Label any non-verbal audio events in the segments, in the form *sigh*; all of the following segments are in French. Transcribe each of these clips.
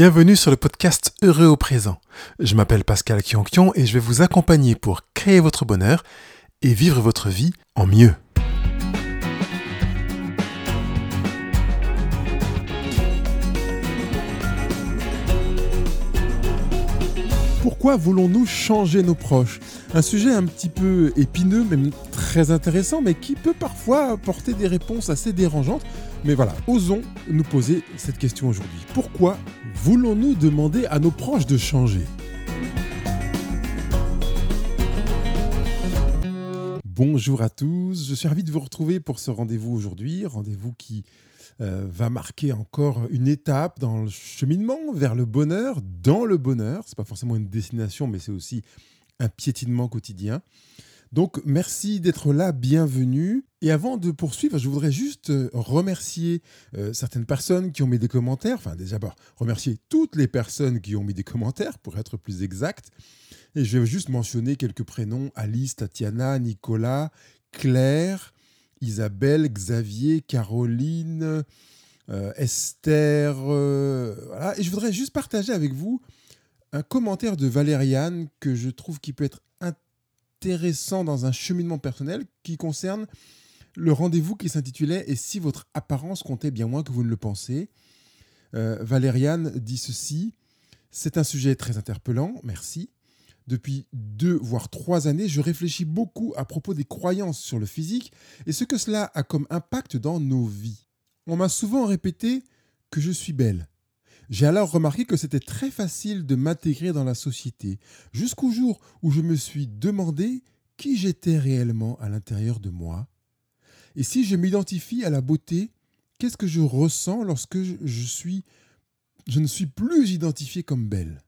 Bienvenue sur le podcast Heureux au présent. Je m'appelle Pascal Kionkion et je vais vous accompagner pour créer votre bonheur et vivre votre vie en mieux. Pourquoi voulons-nous changer nos proches? Un sujet un petit peu épineux, même très intéressant, mais qui peut parfois apporter des réponses assez dérangeantes. Mais voilà, osons nous poser cette question aujourd'hui. Pourquoi voulons-nous demander à nos proches de changer? Bonjour à tous, je suis ravi de vous retrouver pour ce rendez-vous aujourd'hui, rendez-vous qui euh, va marquer encore une étape dans le cheminement vers le bonheur, dans le bonheur. Ce n'est pas forcément une destination, mais c'est aussi un piétinement quotidien. Donc merci d'être là, bienvenue. Et avant de poursuivre, je voudrais juste euh, remercier euh, certaines personnes qui ont mis des commentaires. Enfin déjà, remercier toutes les personnes qui ont mis des commentaires, pour être plus exact. Et je vais juste mentionner quelques prénoms Alice, Tatiana, Nicolas, Claire, Isabelle, Xavier, Caroline, euh, Esther. Et je voudrais juste partager avec vous un commentaire de Valériane que je trouve qui peut être intéressant dans un cheminement personnel qui concerne le rendez-vous qui s'intitulait Et si votre apparence comptait bien moins que vous ne le pensez? Euh, Valériane dit ceci C'est un sujet très interpellant, merci. Depuis deux voire trois années, je réfléchis beaucoup à propos des croyances sur le physique et ce que cela a comme impact dans nos vies. On m'a souvent répété que je suis belle. J'ai alors remarqué que c'était très facile de m'intégrer dans la société, jusqu'au jour où je me suis demandé qui j'étais réellement à l'intérieur de moi. Et si je m'identifie à la beauté, qu'est-ce que je ressens lorsque je suis je ne suis plus identifié comme belle?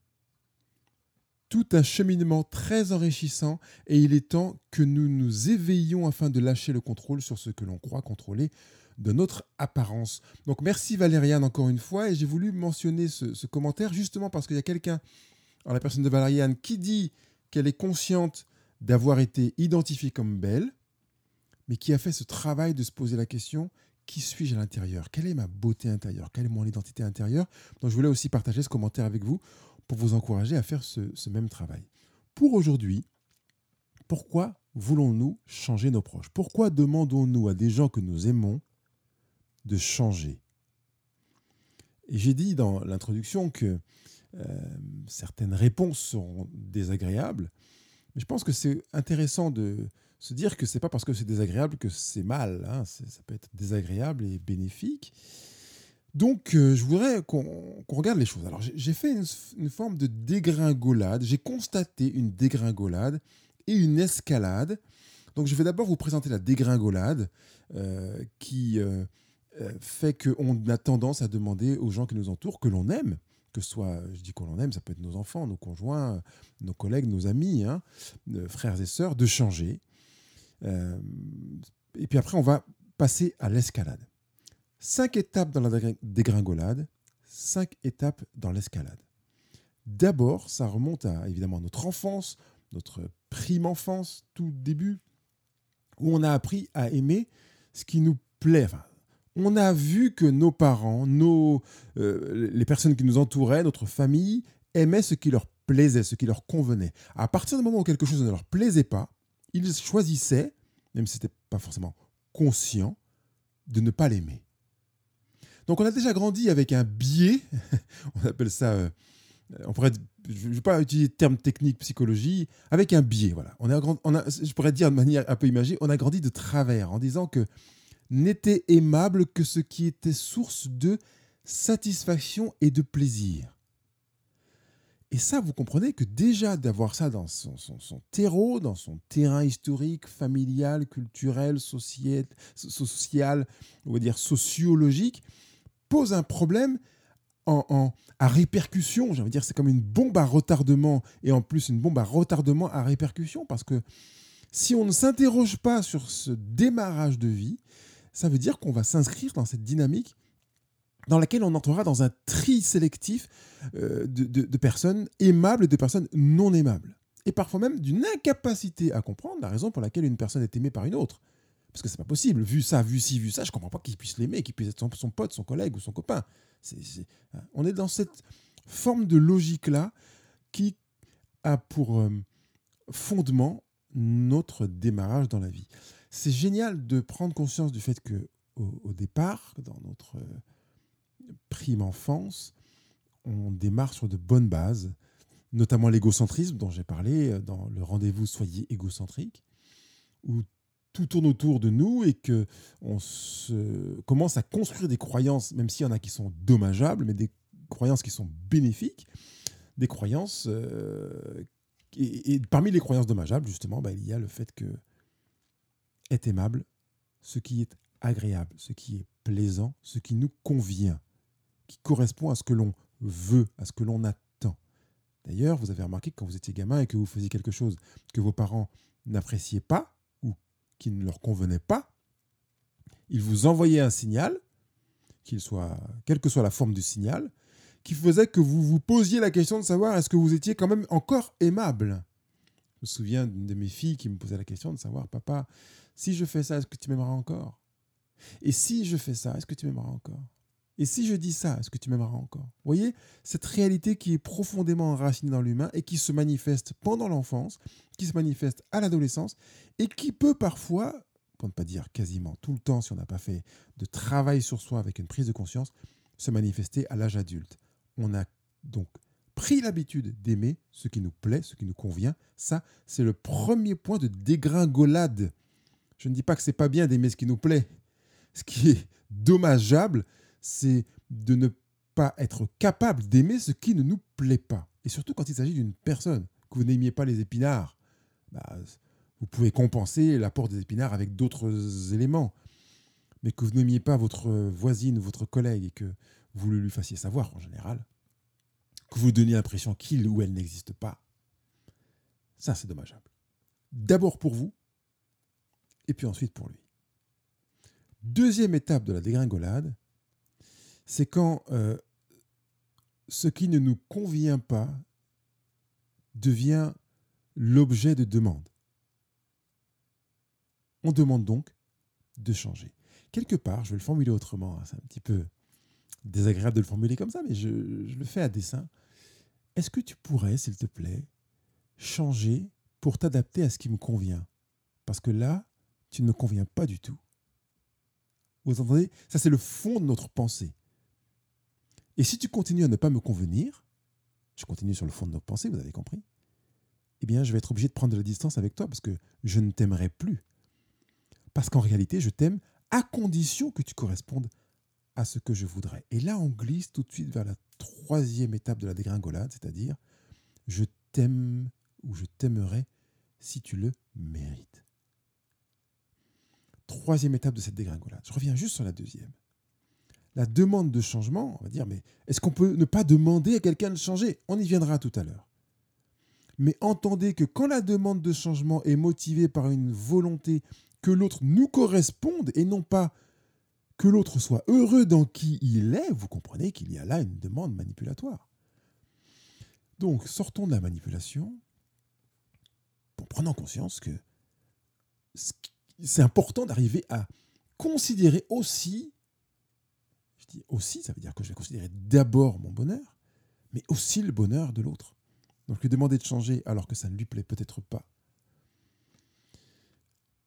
Tout un cheminement très enrichissant et il est temps que nous nous éveillions afin de lâcher le contrôle sur ce que l'on croit contrôler de notre apparence. Donc merci Valériane encore une fois. Et j'ai voulu mentionner ce, commentaire justement parce qu'il y a quelqu'un, en la personne de Valériane, qui dit qu'elle est consciente d'avoir été identifiée comme belle, mais qui a fait ce travail de se poser la question qui suis-je à l'intérieur? Quelle est ma beauté intérieure? Quelle est mon identité intérieure? Donc je voulais aussi partager ce commentaire avec vous pour vous encourager à faire ce, même travail. Pour aujourd'hui, pourquoi voulons-nous changer nos proches? Pourquoi demandons-nous à des gens que nous aimons de changer Et j'ai dit dans l'introduction que euh, certaines réponses seront désagréables, mais je pense que c'est intéressant de se dire que c'est pas parce que c'est désagréable que c'est mal. Hein. Ça peut être désagréable et bénéfique. Donc, euh, je voudrais qu'on regarde les choses. Alors, j'ai fait une, forme de dégringolade. J'ai constaté une dégringolade et une escalade. Donc, je vais d'abord vous présenter la dégringolade euh, qui fait qu'on a tendance à demander aux gens qui nous entourent, que l'on aime, que ce soit, je dis qu'on l'on aime, ça peut être nos enfants, nos conjoints, nos collègues, nos amis, hein, frères et sœurs, de changer. et puis après, on va passer à l'escalade. Cinq étapes dans la dégringolade, cinq étapes dans l'escalade. D'abord, ça remonte à évidemment notre enfance, notre prime enfance, tout début, où on a appris à aimer ce qui nous plaît. On a vu que nos parents, nos, euh, les personnes qui nous entouraient, notre famille, aimaient ce qui leur plaisait, ce qui leur convenait. À partir du moment où quelque chose ne leur plaisait pas, ils choisissaient, même si ce n'était pas forcément conscient, de ne pas l'aimer. Donc on a déjà grandi avec un biais, *laughs* on appelle ça, euh, on pourrait, je ne vais pas utiliser le terme technique psychologie, avec un biais. Voilà. Je pourrais dire de manière un peu imagée, on a grandi de travers en disant que n'était aimable que ce qui était source de satisfaction et de plaisir. Et ça, vous comprenez que déjà d'avoir ça dans son, son, terreau, dans son terrain historique, familial, culturel, social, social on va dire sociologique, pose un problème en, à répercussion. J'ai envie de dire, c'est comme une bombe à retardement et en plus une bombe à retardement à répercussion parce que si on ne s'interroge pas sur ce démarrage de vie, ça veut dire qu'on va s'inscrire dans cette dynamique dans laquelle on entrera dans un tri sélectif euh, de, personnes aimables et de personnes non aimables. Et parfois même d'une incapacité à comprendre la raison pour laquelle une personne est aimée par une autre. Parce que c'est pas possible. Vu ça, vu ci, vu ça, je comprends pas qu'il puisse l'aimer, qu'il puisse être son, pote, son collègue ou son copain. Hein. On est dans cette forme de logique-là qui a pour euh, fondement notre démarrage dans la vie. C'est génial de prendre conscience du fait que au, départ, dans notre euh, prime enfance, on démarre sur de bonnes bases, notamment l'égocentrisme dont j'ai parlé euh, dans le rendez-vous Soyez égocentrique, où tout tourne autour de nous et que on commence à construire des croyances, même s'il y en a qui sont dommageables, mais des croyances qui sont bénéfiques, des croyances euh, et, parmi les croyances dommageables, justement, bah, il y a le fait que être aimable, ce qui est agréable, ce qui est plaisant, ce qui nous convient, qui correspond à ce que l'on veut, à ce que l'on attend. D'ailleurs, vous avez remarqué que quand vous étiez gamin et que vous faisiez quelque chose que vos parents n'appréciaient pas ou qui ne leur convenait pas, ils vous envoyaient un signal, qu'il soit, quelle que soit la forme du signal, qui faisait que vous vous posiez la question de savoir est-ce que vous étiez quand même encore aimable. Je me souviens d'une de mes filles qui me posait la question de savoir, papa, si je fais ça, est-ce que tu m'aimeras encore? Et si je fais ça, est-ce que tu m'aimeras encore? Et si je dis ça, est-ce que tu m'aimeras encore? Voyez, cette réalité qui est profondément enracinée dans l'humain et qui se manifeste pendant l'enfance, qui se manifeste à l'adolescence et qui peut parfois, pour ne pas dire quasiment tout le temps, si on n'a pas fait de travail sur soi avec une prise de conscience, se manifester à l'âge adulte on a donc pris l'habitude d'aimer ce qui nous plaît, ce qui nous convient. Ça, c'est le premier point de dégringolade. Je ne dis pas que c'est pas bien d'aimer ce qui nous plaît. Ce qui est dommageable, c'est de ne pas être capable d'aimer ce qui ne nous plaît pas. Et surtout quand il s'agit d'une personne, que vous n'aimiez pas les épinards, bah, vous pouvez compenser l'apport des épinards avec d'autres éléments. Mais que vous n'aimiez pas votre voisine ou votre collègue et que vous le lui fassiez savoir en général, que vous donniez l'impression qu'il ou elle n'existe pas, ça c'est dommageable. D'abord pour vous, et puis ensuite pour lui. Deuxième étape de la dégringolade, c'est quand euh, ce qui ne nous convient pas devient l'objet de demande. On demande donc de changer. Quelque part, je vais le formuler autrement, hein, c'est un petit peu désagréable de le formuler comme ça, mais je, le fais à dessein. Est-ce que tu pourrais, s'il te plaît, changer pour t'adapter à ce qui me convient? Parce que là, tu ne me conviens pas du tout. Vous entendez? Ça, c'est le fond de notre pensée. Et si tu continues à ne pas me convenir, je continue sur le fond de notre pensée, vous avez compris, eh bien, je vais être obligé de prendre de la distance avec toi parce que je ne t'aimerai plus. Parce qu'en réalité, je t'aime à condition que tu correspondes à ce que je voudrais. Et là, on glisse tout de suite vers la troisième étape de la dégringolade, c'est-à-dire je t'aime ou je t'aimerai si tu le mérites. Troisième étape de cette dégringolade. Je reviens juste sur la deuxième. La demande de changement, on va dire, mais est-ce qu'on peut ne pas demander à quelqu'un de changer? On y viendra tout à l'heure. Mais entendez que quand la demande de changement est motivée par une volonté que l'autre nous corresponde et non pas que l'autre soit heureux dans qui il est, vous comprenez qu'il y a là une demande manipulatoire. Donc, sortons de la manipulation pour prendre conscience que c'est important d'arriver à considérer aussi, je dis aussi, ça veut dire que je vais considérer d'abord mon bonheur, mais aussi le bonheur de l'autre. Donc lui demander de changer alors que ça ne lui plaît peut-être pas,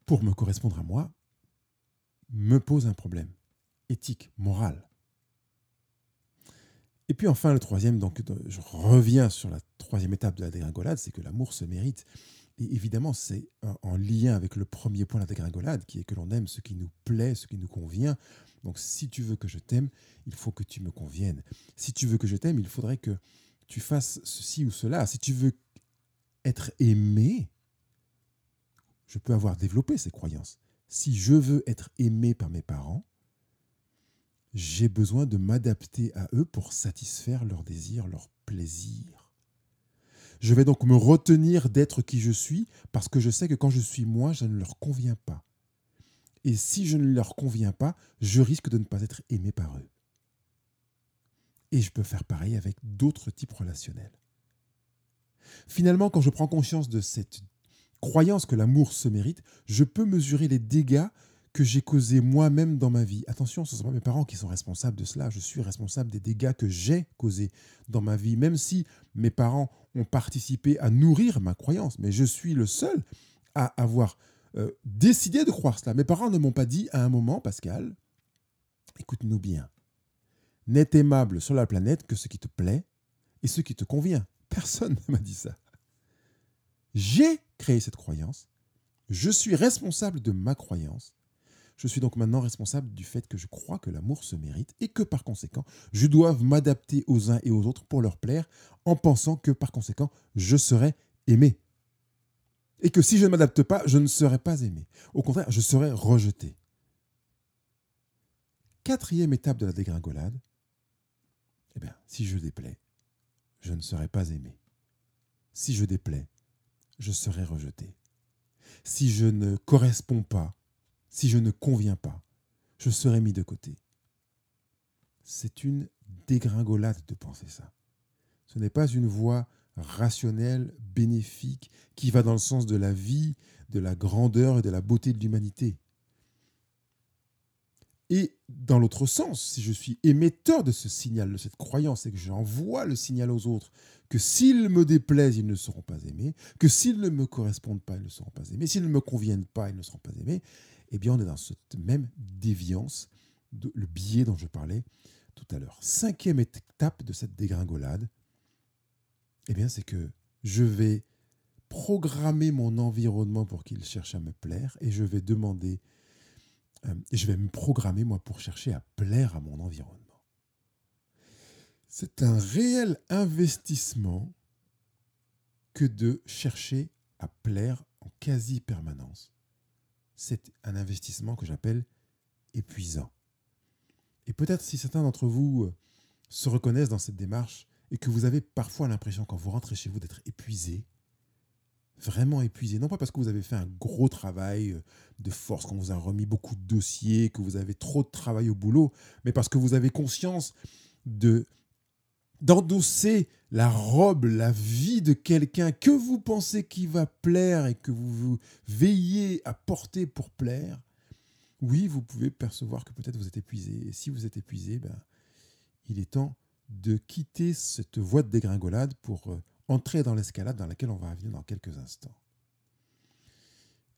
pour me correspondre à moi, me pose un problème éthique, morale. Et puis enfin, le troisième, donc je reviens sur la troisième étape de la dégringolade, c'est que l'amour se mérite. Et évidemment, c'est en lien avec le premier point de la dégringolade, qui est que l'on aime ce qui nous plaît, ce qui nous convient. Donc si tu veux que je t'aime, il faut que tu me conviennes. Si tu veux que je t'aime, il faudrait que tu fasses ceci ou cela. Si tu veux être aimé, je peux avoir développé ces croyances. Si je veux être aimé par mes parents, j'ai besoin de m'adapter à eux pour satisfaire leurs désirs, leurs plaisirs. Je vais donc me retenir d'être qui je suis parce que je sais que quand je suis moi, je ne leur conviens pas. Et si je ne leur conviens pas, je risque de ne pas être aimé par eux. Et je peux faire pareil avec d'autres types relationnels. Finalement, quand je prends conscience de cette croyance que l'amour se mérite, je peux mesurer les dégâts que j'ai causés moi-même dans ma vie. Attention, ce ne sont pas mes parents qui sont responsables de cela. Je suis responsable des dégâts que j'ai causés dans ma vie, même si mes parents ont participé à nourrir ma croyance. Mais je suis le seul à avoir euh, décidé de croire cela. Mes parents ne m'ont pas dit à un moment, Pascal, écoute-nous bien, n'est aimable sur la planète que ce qui te plaît et ce qui te convient. Personne ne m'a dit ça. J'ai créé cette croyance. Je suis responsable de ma croyance. Je suis donc maintenant responsable du fait que je crois que l'amour se mérite et que par conséquent, je dois m'adapter aux uns et aux autres pour leur plaire en pensant que par conséquent, je serai aimé. Et que si je ne m'adapte pas, je ne serai pas aimé. Au contraire, je serai rejeté. Quatrième étape de la dégringolade, eh bien, si je déplais, je ne serai pas aimé. Si je déplais, je serai rejeté. Si je ne corresponds pas, si je ne conviens pas, je serai mis de côté. C'est une dégringolade de penser ça. Ce n'est pas une voie rationnelle, bénéfique, qui va dans le sens de la vie, de la grandeur et de la beauté de l'humanité. Et dans l'autre sens, si je suis émetteur de ce signal, de cette croyance, et que j'envoie le signal aux autres, que s'ils me déplaisent, ils ne seront pas aimés, que s'ils ne me correspondent pas, ils ne seront pas aimés, s'ils ne me conviennent pas, ils ne seront pas aimés, eh on est dans cette même déviance, le biais dont je parlais tout à l'heure. Cinquième étape de cette dégringolade, eh bien c'est que je vais programmer mon environnement pour qu'il cherche à me plaire et je vais demander euh, et je vais me programmer, moi, pour chercher à plaire à mon environnement. C'est un réel investissement que de chercher à plaire en quasi-permanence. C'est un investissement que j'appelle épuisant. Et peut-être si certains d'entre vous euh, se reconnaissent dans cette démarche et que vous avez parfois l'impression quand vous rentrez chez vous d'être épuisé, vraiment épuisé. Non pas parce que vous avez fait un gros travail euh, de force, qu'on vous a remis beaucoup de dossiers, que vous avez trop de travail au boulot, mais parce que vous avez conscience de d'endosser la robe, la vie de quelqu'un que vous pensez qui va plaire et que vous, veillez à porter pour plaire, oui, vous pouvez percevoir que peut-être vous êtes épuisé. Et si vous êtes épuisé, ben, il est temps de quitter cette voie de dégringolade pour euh, entrer dans l'escalade dans laquelle on va revenir dans quelques instants.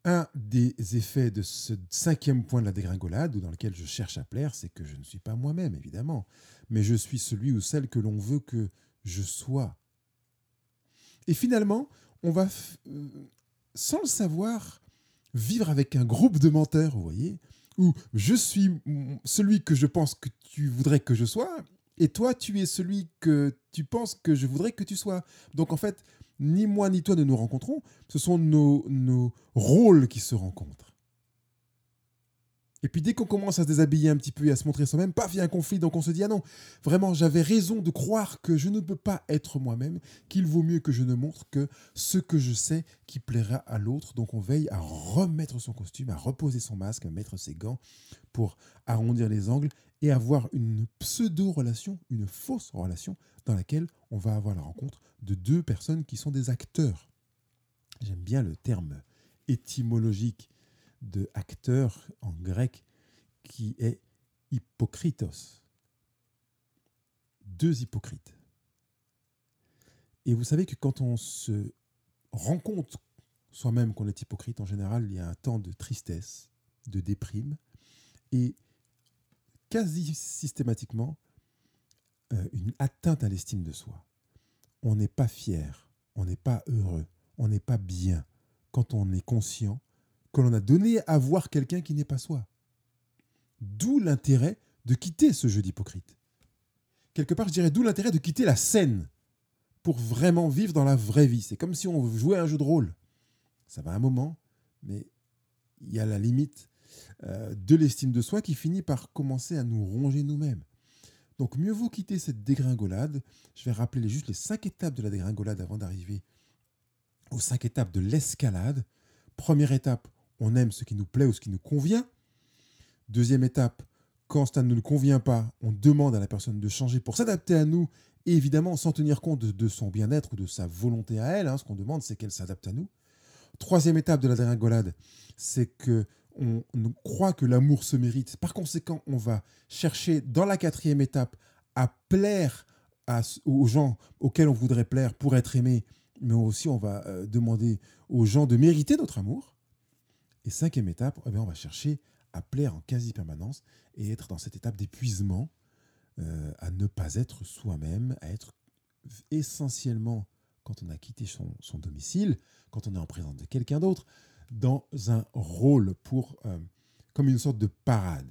Un des effets de ce cinquième point de la dégringolade, ou dans lequel je cherche à plaire, c'est que je ne suis pas moi-même, évidemment, mais je suis celui ou celle que l'on veut que je sois. Et finalement, on va, euh, sans le savoir, vivre avec un groupe de menteurs, vous voyez, où je suis celui que je pense que tu voudrais que je sois, et toi, tu es celui que tu penses que je voudrais que tu sois. Donc en fait, ni moi ni toi ne nous rencontrons, ce sont nos, nos rôles qui se rencontrent. Et puis dès qu'on commence à se déshabiller un petit peu et à se montrer soi-même, paf, il y a un conflit. Donc on se dit, ah non, vraiment, j'avais raison de croire que je ne peux pas être moi-même, qu'il vaut mieux que je ne montre que ce que je sais qui plaira à l'autre. Donc on veille à remettre son costume, à reposer son masque, à mettre ses gants pour arrondir les angles et avoir une pseudo-relation, une fausse relation dans laquelle on va avoir la rencontre de deux personnes qui sont des acteurs. J'aime bien le terme étymologique de acteur en grec qui est hypocritos. Deux hypocrites. Et vous savez que quand on se rend compte soi-même qu'on est hypocrite, en général, il y a un temps de tristesse, de déprime, et quasi systématiquement euh, une atteinte à l'estime de soi. On n'est pas fier, on n'est pas heureux, on n'est pas bien quand on est conscient que l'on a donné à voir quelqu'un qui n'est pas soi. D'où l'intérêt de quitter ce jeu d'hypocrite. Quelque part, je dirais d'où l'intérêt de quitter la scène pour vraiment vivre dans la vraie vie. C'est comme si on jouait un jeu de rôle. Ça va un moment, mais il y a la limite euh, de l'estime de soi qui finit par commencer à nous ronger nous-mêmes. Donc mieux vaut quitter cette dégringolade. Je vais rappeler juste les cinq étapes de la dégringolade avant d'arriver aux cinq étapes de l'escalade. Première étape, on aime ce qui nous plaît ou ce qui nous convient. Deuxième étape, quand ça ne nous convient pas, on demande à la personne de changer pour s'adapter à nous évidemment sans tenir compte de, son bien-être ou de sa volonté à elle. Hein. ce qu'on demande, c'est qu'elle s'adapte à nous. Troisième étape de la dégringolade, c'est que on, croit que l'amour se mérite. Par conséquent, on va chercher dans la quatrième étape à plaire aux gens auxquels on voudrait plaire pour être aimé, mais aussi on va euh, demander aux gens de mériter notre amour. Et cinquième étape, eh on va chercher à plaire en quasi-permanence et être dans cette étape d'épuisement, euh, à ne pas être soi-même, à être essentiellement, quand on a quitté son, domicile, quand on est en présence de quelqu'un d'autre, dans un rôle pour, euh, comme une sorte de parade.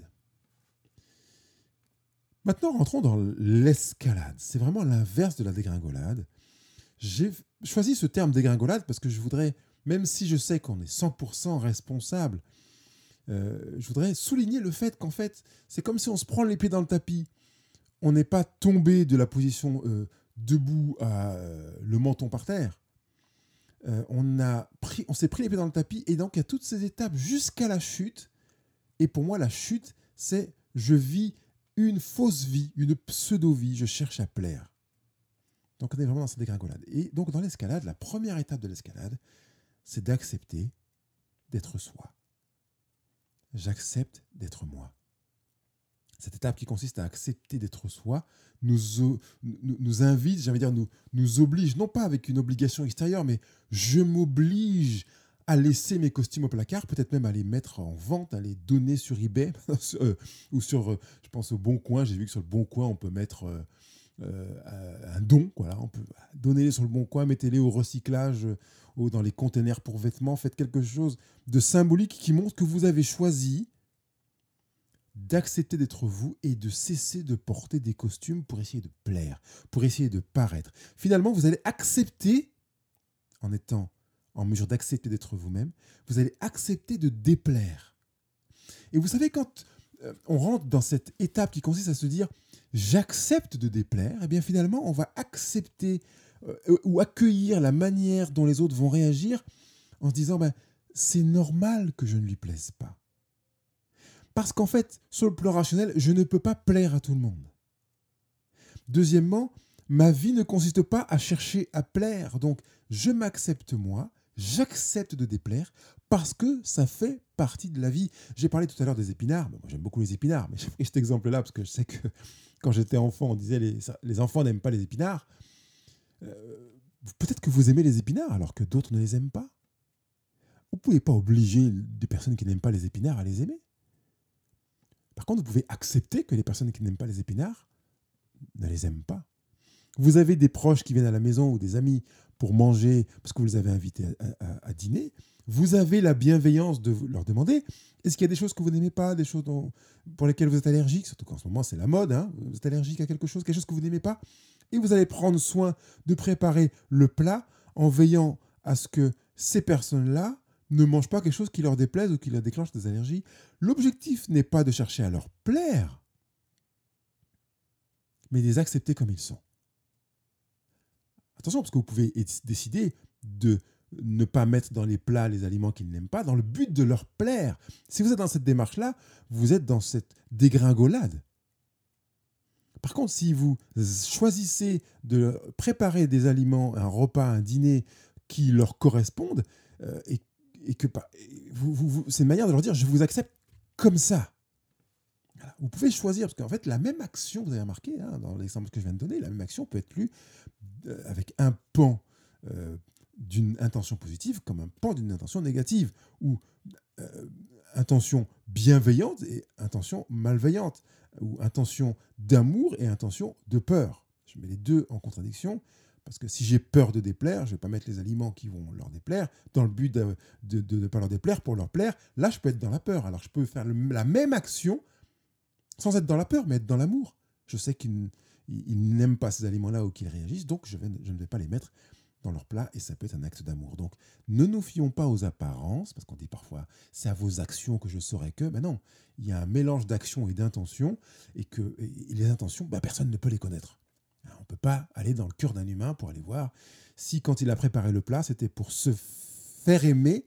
Maintenant, rentrons dans l'escalade. C'est vraiment l'inverse de la dégringolade. J'ai choisi ce terme dégringolade parce que je voudrais, même si je sais qu'on est 100% responsable, euh, je voudrais souligner le fait qu'en fait, c'est comme si on se prend les pieds dans le tapis. On n'est pas tombé de la position euh, debout à le menton par terre. Pris, on s'est pris les pieds dans le tapis et donc il y a toutes ces étapes jusqu'à la chute. Et pour moi, la chute, c'est je vis une fausse vie, une pseudo-vie, je cherche à plaire. Donc on est vraiment dans cette dégringolade. Et donc dans l'escalade, la première étape de l'escalade, c'est d'accepter d'être soi. J'accepte d'être moi. Cette étape qui consiste à accepter d'être soi nous, nous, invite, dire, nous, nous oblige, non pas avec une obligation extérieure, mais je m'oblige à laisser mes costumes au placard, peut-être même à les mettre en vente, à les donner sur eBay *laughs* euh, ou sur, euh, je pense au Bon Coin. J'ai vu que sur le Bon Coin, on peut mettre euh, un don. Voilà, on peut donner sur le Bon Coin, mettez-les au recyclage ou dans les containers pour vêtements. Faites quelque chose de symbolique qui montre que vous avez choisi d'accepter d'être vous et de cesser de porter des costumes pour essayer de plaire, pour essayer de paraître. Finalement, vous allez accepter, en étant en mesure d'accepter d'être vous-même, vous allez accepter de déplaire. Et vous savez, quand euh, on rentre dans cette étape qui consiste à se dire j'accepte de déplaire, et eh bien finalement, on va accepter euh, ou accueillir la manière dont les autres vont réagir en se disant ben, c'est normal que je ne lui plaise pas. Parce qu'en fait, sur le plan rationnel, je ne peux pas plaire à tout le monde. Deuxièmement, ma vie ne consiste pas à chercher à plaire. Donc, je m'accepte moi, j'accepte de déplaire parce que ça fait partie de la vie. J'ai parlé tout à l'heure des épinards. moi, j'aime beaucoup les épinards, mais j'ai pris cet exemple-là parce que je sais que *laughs* quand j'étais enfant, on disait les, les enfants n'aiment pas les épinards. Euh, peut-être que vous aimez les épinards alors que d'autres ne les aiment pas. Vous ne pouvez pas obliger des personnes qui n'aiment pas les épinards à les aimer. Par contre, vous pouvez accepter que les personnes qui n'aiment pas les épinards ne les aiment pas. Vous avez des proches qui viennent à la maison ou des amis pour manger parce que vous les avez invités à, dîner, vous avez la bienveillance de leur demander est-ce qu'il y a des choses que vous n'aimez pas, des choses pour lesquelles vous êtes allergique, surtout qu'en ce moment c'est la mode, hein, vous êtes allergique à quelque chose, quelque chose que vous n'aimez pas, et vous allez prendre soin de préparer le plat en veillant à ce que ces personnes-là ne mangent pas quelque chose qui leur déplaise ou qui leur déclenche des allergies. L'objectif n'est pas de chercher à leur plaire, mais de les accepter comme ils sont. Attention, parce que vous pouvez décider de ne pas mettre dans les plats les aliments qu'ils n'aiment pas, dans le but de leur plaire. Si vous êtes dans cette démarche-là, vous êtes dans cette dégringolade. Par contre, si vous choisissez de préparer des aliments, un repas, un dîner qui leur correspondent, euh, et, que c'est une manière de leur dire je vous accepte comme ça. Vous pouvez choisir, parce qu'en fait, la même action, vous avez remarqué, hein, dans l'exemple que je viens de donner, la même action peut être lue euh, avec un pan euh, d'une intention positive comme un pan d'une intention négative, ou euh, intention bienveillante et intention malveillante, ou intention d'amour et intention de peur. Je mets les deux en contradiction, parce que si j'ai peur de déplaire, je ne vais pas mettre les aliments qui vont leur déplaire dans le but de ne pas leur déplaire pour leur plaire. Là, je peux être dans la peur. Alors, je peux faire la même action sans être dans la peur, mais être dans l'amour. Je sais qu'ils n'aiment pas ces aliments-là ou qu'ils réagissent, donc je, ne vais pas les mettre dans leur plat et ça peut être un acte d'amour. Donc ne nous fions pas aux apparences, parce qu'on dit parfois c'est à vos actions que je saurai que, ben non, il y a un mélange d'actions et d'intentions et que les intentions, ben personne ne peut les connaître. On ne peut pas aller dans le cœur d'un humain pour aller voir si quand il a préparé le plat, c'était pour se faire aimer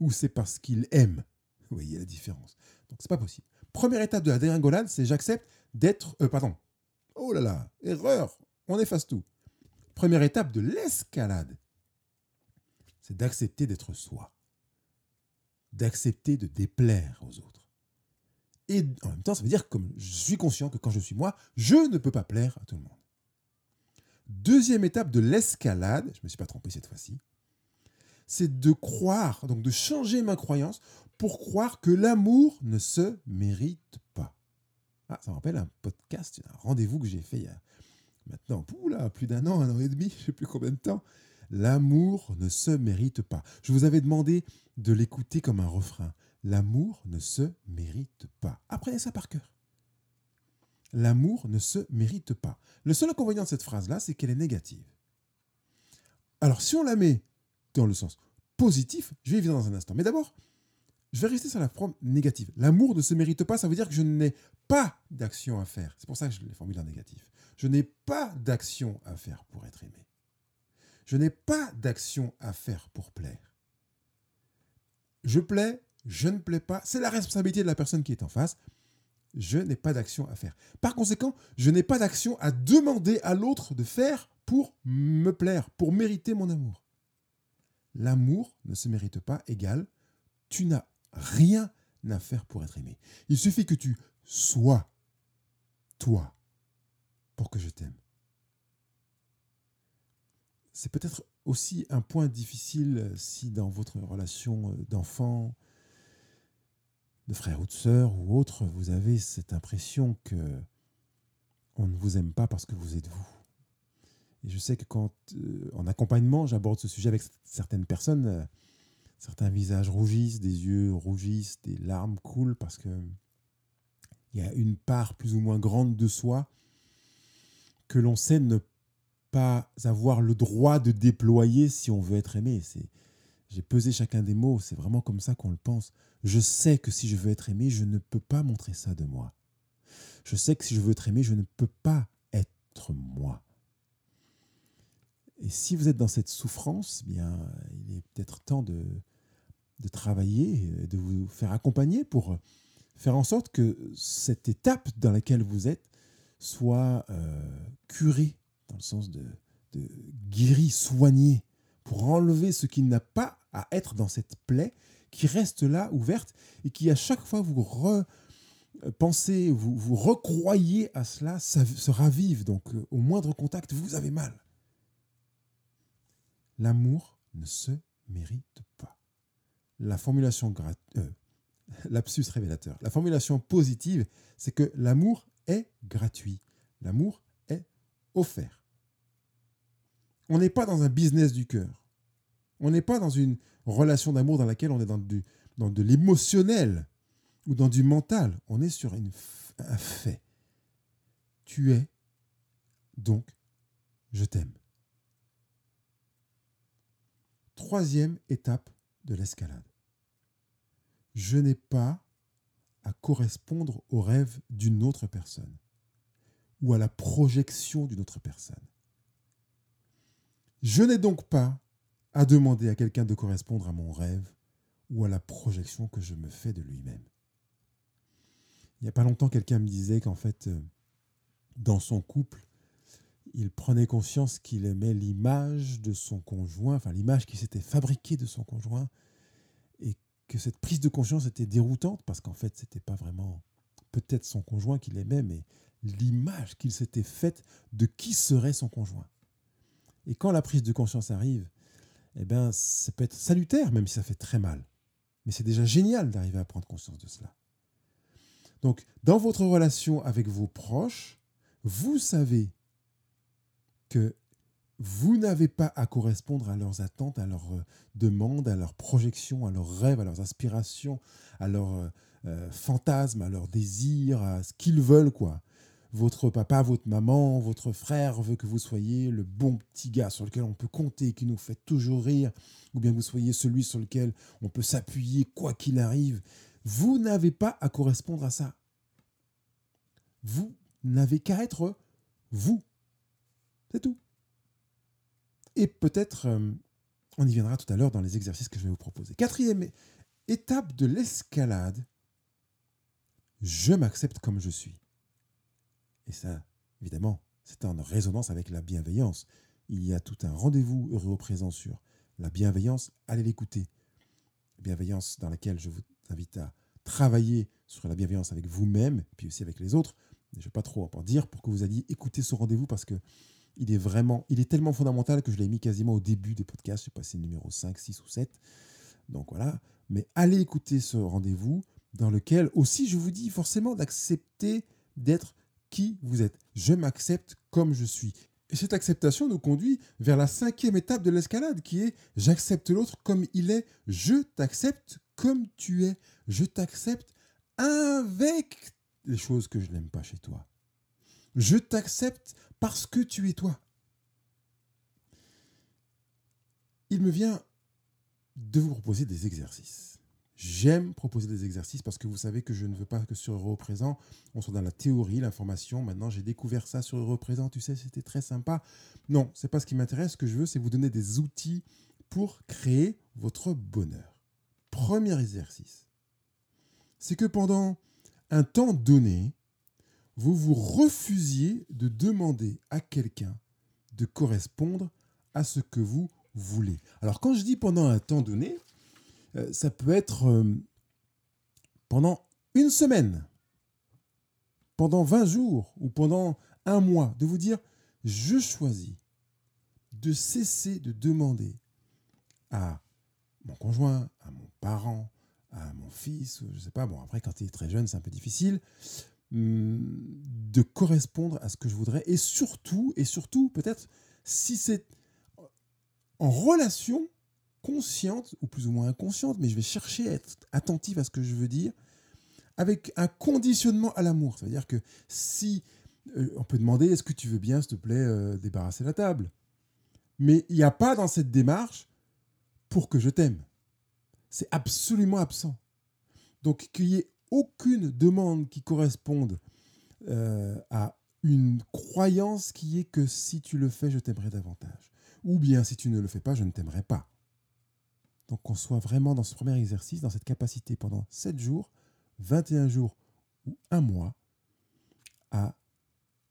ou c'est parce qu'il aime. Vous voyez la différence. Donc c'est pas possible. Première étape de la dégringolade, c'est j'accepte d'être. Euh, pardon. Oh là là, erreur. On efface tout. Première étape de l'escalade, c'est d'accepter d'être soi. d'accepter de déplaire aux autres. Et en même temps, ça veut dire que je suis conscient que quand je suis moi, je ne peux pas plaire à tout le monde. Deuxième étape de l'escalade, je ne me suis pas trompé cette fois-ci, c'est de croire, donc de changer ma croyance pour croire que l'amour ne se mérite pas. Ah, ça me rappelle un podcast, un rendez-vous que j'ai fait il y a maintenant plus d'un an, un an et demi, je ne sais plus combien de temps. L'amour ne se mérite pas. Je vous avais demandé de l'écouter comme un refrain. L'amour ne se mérite pas. Apprenez ça par cœur. L'amour ne se mérite pas. Le seul inconvénient de cette phrase-là, c'est qu'elle est négative. Alors, si on la met dans le sens positif, je vais y venir dans un instant. Mais d'abord, je vais rester sur la forme négative. L'amour ne se mérite pas, ça veut dire que je n'ai pas d'action à faire. C'est pour ça que je l'ai formulé en négatif. Je n'ai pas d'action à faire pour être aimé. Je n'ai pas d'action à faire pour plaire. Je plais, je ne plais pas. C'est la responsabilité de la personne qui est en face. Je n'ai pas d'action à faire. Par conséquent, je n'ai pas d'action à demander à l'autre de faire pour me plaire, pour mériter mon amour. L'amour ne se mérite pas égal. Tu n'as rien à faire pour être aimé. Il suffit que tu sois toi pour que je t'aime. C'est peut-être aussi un point difficile si dans votre relation d'enfant, de frère ou de sœur ou autre, vous avez cette impression que on ne vous aime pas parce que vous êtes vous. Et je sais que quand, euh, en accompagnement, j'aborde ce sujet avec certaines personnes, euh, certains visages rougissent, des yeux rougissent, des larmes coulent parce que il y a une part plus ou moins grande de soi que l'on sait ne pas avoir le droit de déployer si on veut être aimé. C'est, j'ai pesé chacun des mots, c'est vraiment comme ça qu'on le pense. Je sais que si je veux être aimé, je ne peux pas montrer ça de moi. Je sais que si je veux être aimé, je ne peux pas être moi. Et si vous êtes dans cette souffrance, eh bien, il est peut-être temps de, de travailler, de vous faire accompagner pour faire en sorte que cette étape dans laquelle vous êtes soit euh, curée, dans le sens de, de soignée, pour enlever ce qui n'a pas à être dans cette plaie qui reste là ouverte et qui à chaque fois vous repensez, vous, vous recroyez à cela, se ravive. Donc euh, au moindre contact, vous avez mal. L'amour ne se mérite pas. La formulation euh, *laughs* lapsus révélateur. La formulation positive, c'est que l'amour est gratuit. L'amour est offert. On n'est pas dans un business du cœur. On n'est pas dans une relation d'amour dans laquelle on est dans, du, dans de l'émotionnel ou dans du mental. On est sur un fait. Tu es, donc je t'aime. Troisième étape de l'escalade. Je n'ai pas à correspondre au rêve d'une autre personne ou à la projection d'une autre personne. Je n'ai donc pas à demander à quelqu'un de correspondre à mon rêve ou à la projection que je me fais de lui-même. Il n'y a pas longtemps, quelqu'un me disait qu'en fait, euh, dans son couple, il prenait conscience qu'il aimait l'image de son conjoint, enfin l'image qui s'était fabriquée de son conjoint, et que cette prise de conscience était déroutante parce qu'en fait, c'était pas vraiment peut-être son conjoint qu'il aimait, mais l'image qu'il s'était faite de qui serait son conjoint. Et quand la prise de conscience arrive, eh bien, ça peut être salutaire, même si ça fait très mal. Mais c'est déjà génial d'arriver à prendre conscience de cela. Donc, dans votre relation avec vos proches, vous savez que vous n'avez pas à correspondre à leurs attentes, à leurs euh, demandes, à leurs projections, à leurs rêves, à leurs aspirations, à leurs euh, euh, fantasmes, à leurs désirs, à ce qu'ils veulent, quoi. Votre papa, votre maman, votre frère veut que vous soyez le bon petit gars sur lequel on peut compter, qui nous fait toujours rire, ou bien que vous soyez celui sur lequel on peut s'appuyer quoi qu'il arrive. Vous n'avez pas à correspondre à ça. Vous n'avez qu'à être vous. C'est tout. Et peut-être, euh, on y viendra tout à l'heure dans les exercices que je vais vous proposer. Quatrième étape de l'escalade, je m'accepte comme je suis. Et ça, évidemment, c'est en résonance avec la bienveillance. Il y a tout un rendez-vous heureux au présent sur la bienveillance, allez l'écouter. bienveillance dans laquelle je vous invite à travailler sur la bienveillance avec vous-même, puis aussi avec les autres. Je ne vais pas trop en dire pour que vous alliez écouter ce rendez-vous parce que il est vraiment, tellement fondamental que je l'ai mis quasiment au début des podcasts. Je sais pas si c'est numéro 5, 6 ou 7. Donc voilà. Mais allez écouter ce rendez-vous dans lequel aussi je vous dis forcément d'accepter d'être qui vous êtes. Je m'accepte comme je suis. Et cette acceptation nous conduit vers la cinquième étape de l'escalade qui est j'accepte l'autre comme il est, je t'accepte comme tu es, je t'accepte avec les choses que je n'aime pas chez toi. Je t'accepte parce que tu es toi. Il me vient de vous proposer des exercices. J'aime proposer des exercices parce que vous savez que je ne veux pas que sur Euro Présent, on soit dans la théorie, l'information. Maintenant, j'ai découvert ça sur Euro Présent, tu sais, c'était très sympa. Non, c'est pas ce qui m'intéresse. Ce que je veux, c'est vous donner des outils pour créer votre bonheur. Premier exercice, c'est que pendant un temps donné, vous vous refusiez de demander à quelqu'un de correspondre à ce que vous voulez. Alors quand je dis pendant un temps donné, ça peut être euh, pendant une semaine, pendant 20 jours ou pendant un mois, de vous dire, je choisis de cesser de demander à mon conjoint, à mon parent, à mon fils, je ne sais pas, bon après quand il est très jeune c'est un peu difficile, hum, de correspondre à ce que je voudrais. Et surtout, et surtout peut-être si c'est en relation consciente, ou plus ou moins inconsciente, mais je vais chercher à être attentive à ce que je veux dire, avec un conditionnement à l'amour. C'est-à-dire que si euh, on peut demander est-ce que tu veux bien, s'il te plaît, euh, débarrasser la table? Mais il n'y a pas dans cette démarche pour que je t'aime. C'est absolument absent. Donc qu'il n'y ait aucune demande qui corresponde euh, à une croyance qui est que si tu le fais, je t'aimerai davantage. Ou bien si tu ne le fais pas, je ne t'aimerai pas. Donc qu'on soit vraiment dans ce premier exercice, dans cette capacité pendant 7 jours, 21 jours ou un mois, à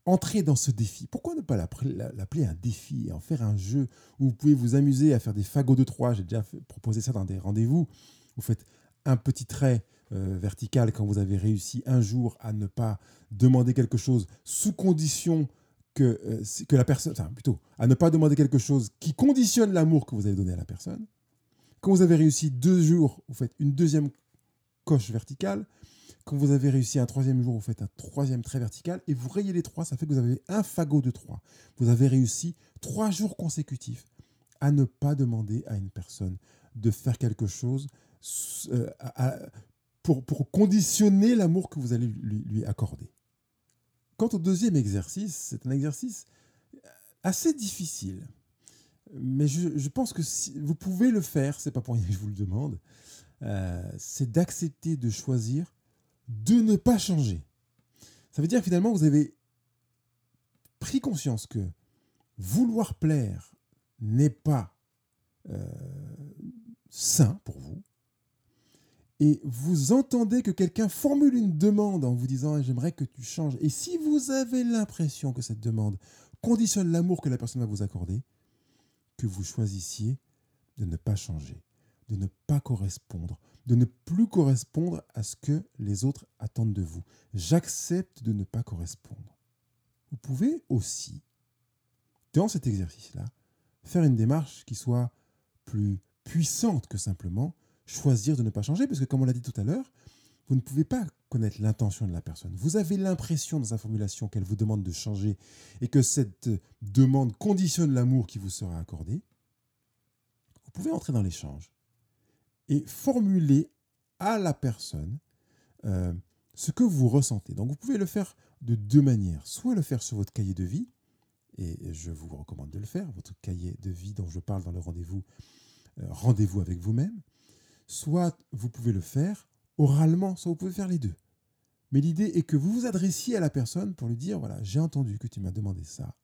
entrer dans ce défi. Pourquoi ne pas l'appeler un défi et en faire un jeu où vous pouvez vous amuser à faire des fagots de 3 J'ai déjà proposé ça dans des rendez-vous. Vous faites un petit trait euh, vertical quand vous avez réussi un jour à ne pas demander quelque chose sous condition que, euh, que la personne, enfin plutôt, à ne pas demander quelque chose qui conditionne l'amour que vous allez donner à la personne. Quand vous avez réussi deux jours, vous faites une deuxième coche verticale. Quand vous avez réussi un troisième jour, vous faites un troisième trait vertical et vous rayez les trois. Ça fait que vous avez un fagot de trois. Vous avez réussi trois jours consécutifs à ne pas demander à une personne de faire quelque chose euh, pour, conditionner l'amour que vous allez lui accorder. Quant au deuxième exercice, c'est un exercice assez difficile mais je, pense que si vous pouvez le faire, c'est pas pour rien que je vous le demande, euh, c'est d'accepter de choisir de ne pas changer. Ça veut dire finalement vous avez pris conscience que vouloir plaire n'est pas euh, sain pour vous, et vous entendez que quelqu'un formule une demande en vous disant j'aimerais que tu changes, et si vous avez l'impression que cette demande conditionne l'amour que la personne va vous accorder, que vous choisissiez de ne pas changer, de ne pas correspondre, de ne plus correspondre à ce que les autres attendent de vous. J'accepte de ne pas correspondre. Vous pouvez aussi, dans cet exercice-là, faire une démarche qui soit plus puissante que simplement choisir de ne pas changer, parce que comme on l'a dit tout à l'heure, vous ne pouvez pas connaître l'intention de la personne. Vous avez l'impression dans sa formulation qu'elle vous demande de changer et que cette demande conditionne l'amour qui vous sera accordé. Vous pouvez entrer dans l'échange et formuler à la personne euh, ce que vous ressentez. Donc vous pouvez le faire de deux manières. Soit le faire sur votre cahier de vie, et je vous recommande de le faire, votre cahier de vie dont je parle dans le rendez-vous, euh, rendez-vous avec vous-même. Soit vous pouvez le faire oralement, ça vous pouvez faire les deux. Mais l'idée est que vous vous adressiez à la personne pour lui dire, voilà, j'ai entendu que tu m'as demandé ça.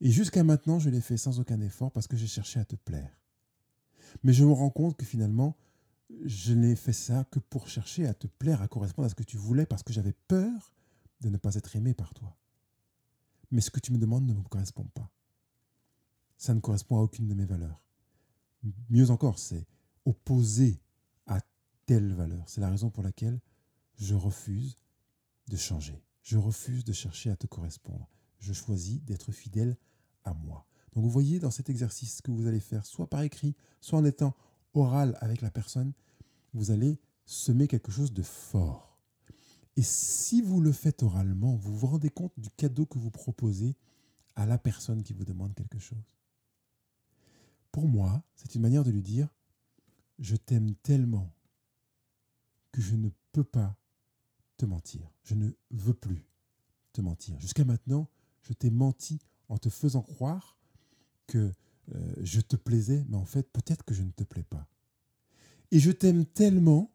Et jusqu'à maintenant, je l'ai fait sans aucun effort parce que j'ai cherché à te plaire. Mais je me rends compte que finalement, je n'ai fait ça que pour chercher à te plaire, à correspondre à ce que tu voulais, parce que j'avais peur de ne pas être aimé par toi. Mais ce que tu me demandes ne me correspond pas. Ça ne correspond à aucune de mes valeurs. Mieux encore, c'est opposé telle valeur. C'est la raison pour laquelle je refuse de changer. Je refuse de chercher à te correspondre. Je choisis d'être fidèle à moi. Donc vous voyez dans cet exercice que vous allez faire, soit par écrit, soit en étant oral avec la personne, vous allez semer quelque chose de fort. Et si vous le faites oralement, vous vous rendez compte du cadeau que vous proposez à la personne qui vous demande quelque chose. Pour moi, c'est une manière de lui dire, je t'aime tellement que je ne peux pas te mentir. Je ne veux plus te mentir. Jusqu'à maintenant, je t'ai menti en te faisant croire que euh, je te plaisais, mais en fait, peut-être que je ne te plais pas. Et je t'aime tellement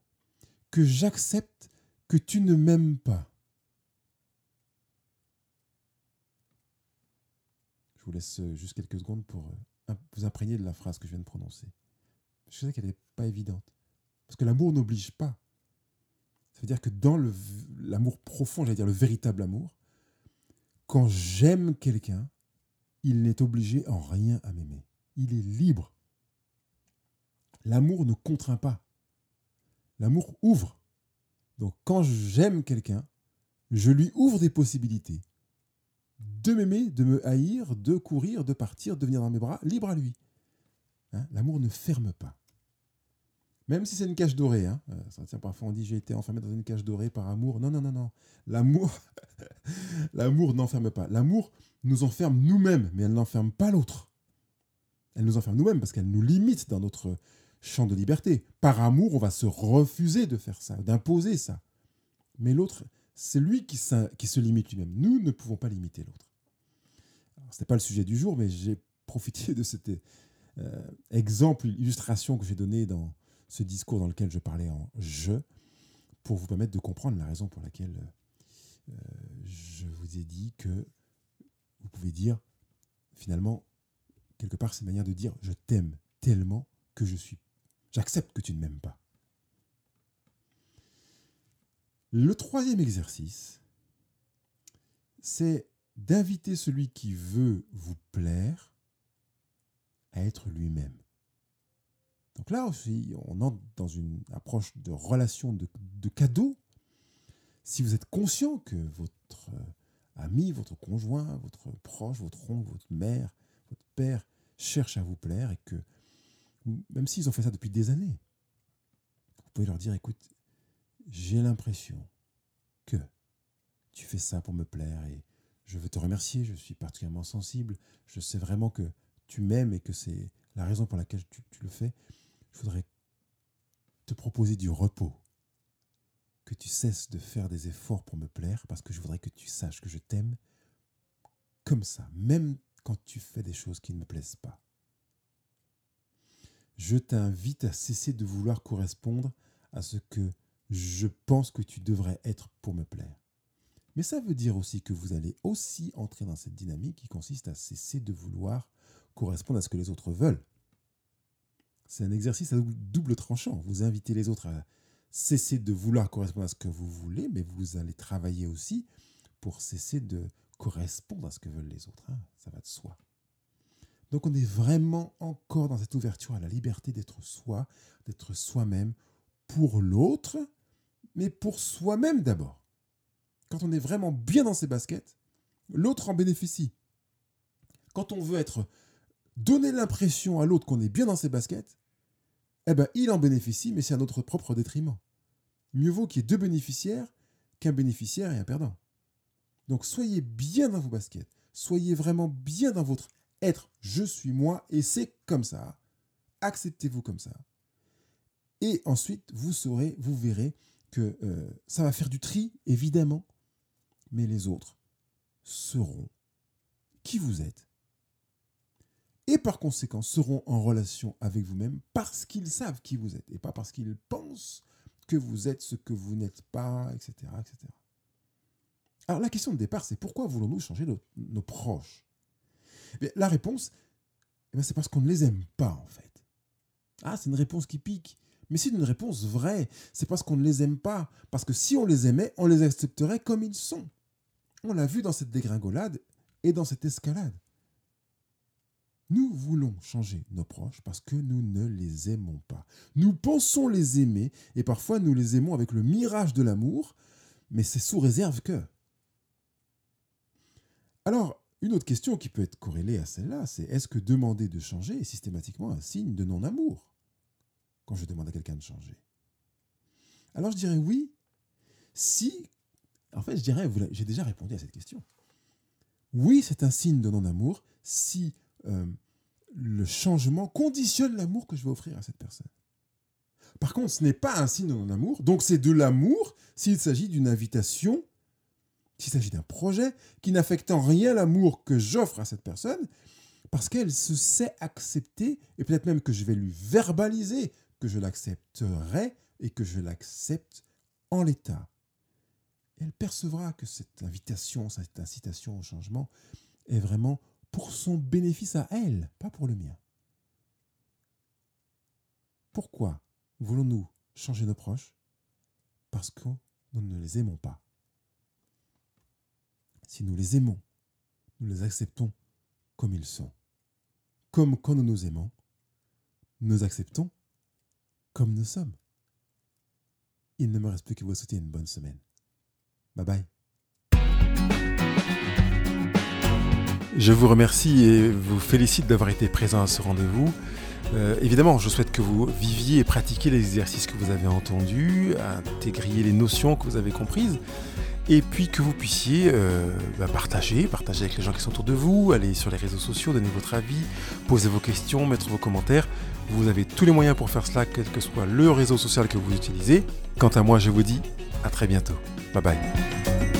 que j'accepte que tu ne m'aimes pas. Je vous laisse euh, juste quelques secondes pour euh, vous imprégner de la phrase que je viens de prononcer. Je sais qu'elle n'est pas évidente. Parce que l'amour n'oblige pas. Ça veut dire que dans l'amour profond, j'allais dire le véritable amour, quand j'aime quelqu'un, il n'est obligé en rien à m'aimer. Il est libre. L'amour ne contraint pas. L'amour ouvre. Donc quand j'aime quelqu'un, je lui ouvre des possibilités. De m'aimer, de me haïr, de courir, de partir, de venir dans mes bras, libre à lui. Hein, l'amour ne ferme pas. Même si c'est une cage dorée. Hein. Euh, parfois on dit j'ai été enfermé dans une cage dorée par amour. Non, non, non, non. L'amour, *laughs* l'amour n'enferme pas. L'amour nous enferme nous-mêmes, mais elle n'enferme pas l'autre. Elle nous enferme nous-mêmes parce qu'elle nous limite dans notre champ de liberté. Par amour, on va se refuser de faire ça, d'imposer ça. Mais l'autre, c'est lui qui, se limite lui-même. Nous ne pouvons pas limiter l'autre. Ce n'est pas le sujet du jour, mais j'ai profité de cet euh, exemple, illustration que j'ai donné dans ce discours dans lequel je parlais en je, pour vous permettre de comprendre la raison pour laquelle euh, je vous ai dit que vous pouvez dire, finalement, quelque part, c'est une manière de dire je t'aime tellement que je suis J'accepte que tu ne m'aimes pas. Le troisième exercice, c'est d'inviter celui qui veut vous plaire à être lui-même. Donc là aussi, on entre dans une approche de relation de, de cadeau. Si vous êtes conscient que votre ami, votre conjoint, votre proche, votre oncle, votre mère, votre père cherche à vous plaire et que même s'ils ont fait ça depuis des années, vous pouvez leur dire, écoute, j'ai l'impression que tu fais ça pour me plaire et je veux te remercier, je suis particulièrement sensible, je sais vraiment que tu m'aimes et que c'est la raison pour laquelle tu, le fais. Je voudrais te proposer du repos, que tu cesses de faire des efforts pour me plaire, parce que je voudrais que tu saches que je t'aime comme ça, même quand tu fais des choses qui ne me plaisent pas je t'invite à cesser de vouloir correspondre à ce que je pense que tu devrais être pour me plaire. Mais ça veut dire aussi que vous allez aussi entrer dans cette dynamique qui consiste à cesser de vouloir correspondre à ce que les autres veulent. C'est un exercice à double tranchant. Vous invitez les autres à cesser de vouloir correspondre à ce que vous voulez, mais vous allez travailler aussi pour cesser de correspondre à ce que veulent les autres. Hein. Ça va de soi. Donc on est vraiment encore dans cette ouverture à la liberté d'être soi, d'être soi-même pour l'autre, mais pour soi-même d'abord. Quand on est vraiment bien dans ses baskets, l'autre en bénéficie. Quand on veut être donner l'impression à l'autre qu'on est bien dans ses baskets, eh ben il en bénéficie, mais c'est à notre propre détriment. Mieux vaut qu'il y ait deux bénéficiaires qu'un bénéficiaire et un perdant. Donc soyez bien dans vos baskets, soyez vraiment bien dans votre être je suis moi et c'est comme ça. Acceptez-vous comme ça. Et ensuite, vous saurez, vous verrez que euh, ça va faire du tri, évidemment, mais les autres seront qui vous êtes. Et par conséquent, seront en relation avec vous-même parce qu'ils savent qui vous êtes et pas parce qu'ils pensent que vous êtes ce que vous n'êtes pas, etc., etc. Alors la question de départ, c'est pourquoi voulons-nous changer nos proches? La réponse, eh c'est parce qu'on ne les aime pas, en fait. Ah, c'est une réponse qui pique. Mais c'est une réponse vraie. C'est parce qu'on ne les aime pas. Parce que si on les aimait, on les accepterait comme ils sont. On l'a vu dans cette dégringolade et dans cette escalade. Nous voulons changer nos proches parce que nous ne les aimons pas. Nous pensons les aimer et parfois nous les aimons avec le mirage de l'amour, mais c'est sous réserve que. Alors, une autre question qui peut être corrélée à celle-là, c'est est-ce que demander de changer est systématiquement un signe de non-amour quand je demande à quelqu'un de changer? Alors je dirais oui, si... En fait, je dirais, j'ai déjà répondu à cette question. Oui, c'est un signe de non-amour si euh, le changement conditionne l'amour que je vais offrir à cette personne. Par contre, ce n'est pas un signe de non-amour, donc c'est de l'amour s'il s'agit d'une invitation, s'il s'agit d'un projet qui n'affecte en rien l'amour que j'offre à cette personne, parce qu'elle se sait accepter, et peut-être même que je vais lui verbaliser que je l'accepterai et que je l'accepte en l'état. Elle percevra que cette invitation, cette incitation au changement est vraiment pour son bénéfice à elle, pas pour le mien. Pourquoi voulons-nous changer nos proches? Parce que nous ne les aimons pas. Si nous les aimons, nous les acceptons comme ils sont. Comme quand nous nous aimons, nous acceptons comme nous sommes. Il ne me reste plus que vous souhaiter une bonne semaine. Bye bye. Je vous remercie et vous félicite d'avoir été présent à ce rendez-vous. Euh, évidemment, je souhaite que vous viviez et pratiquiez les exercices que vous avez entendus, intégriez les notions que vous avez comprises, et puis que vous puissiez euh, bah, partager, partager avec les gens qui sont autour de vous, aller sur les réseaux sociaux, donner votre avis, poser vos questions, mettre vos commentaires. Vous avez tous les moyens pour faire cela, quel que soit le réseau social que vous utilisez. Quant à moi, je vous dis à très bientôt. Bye bye.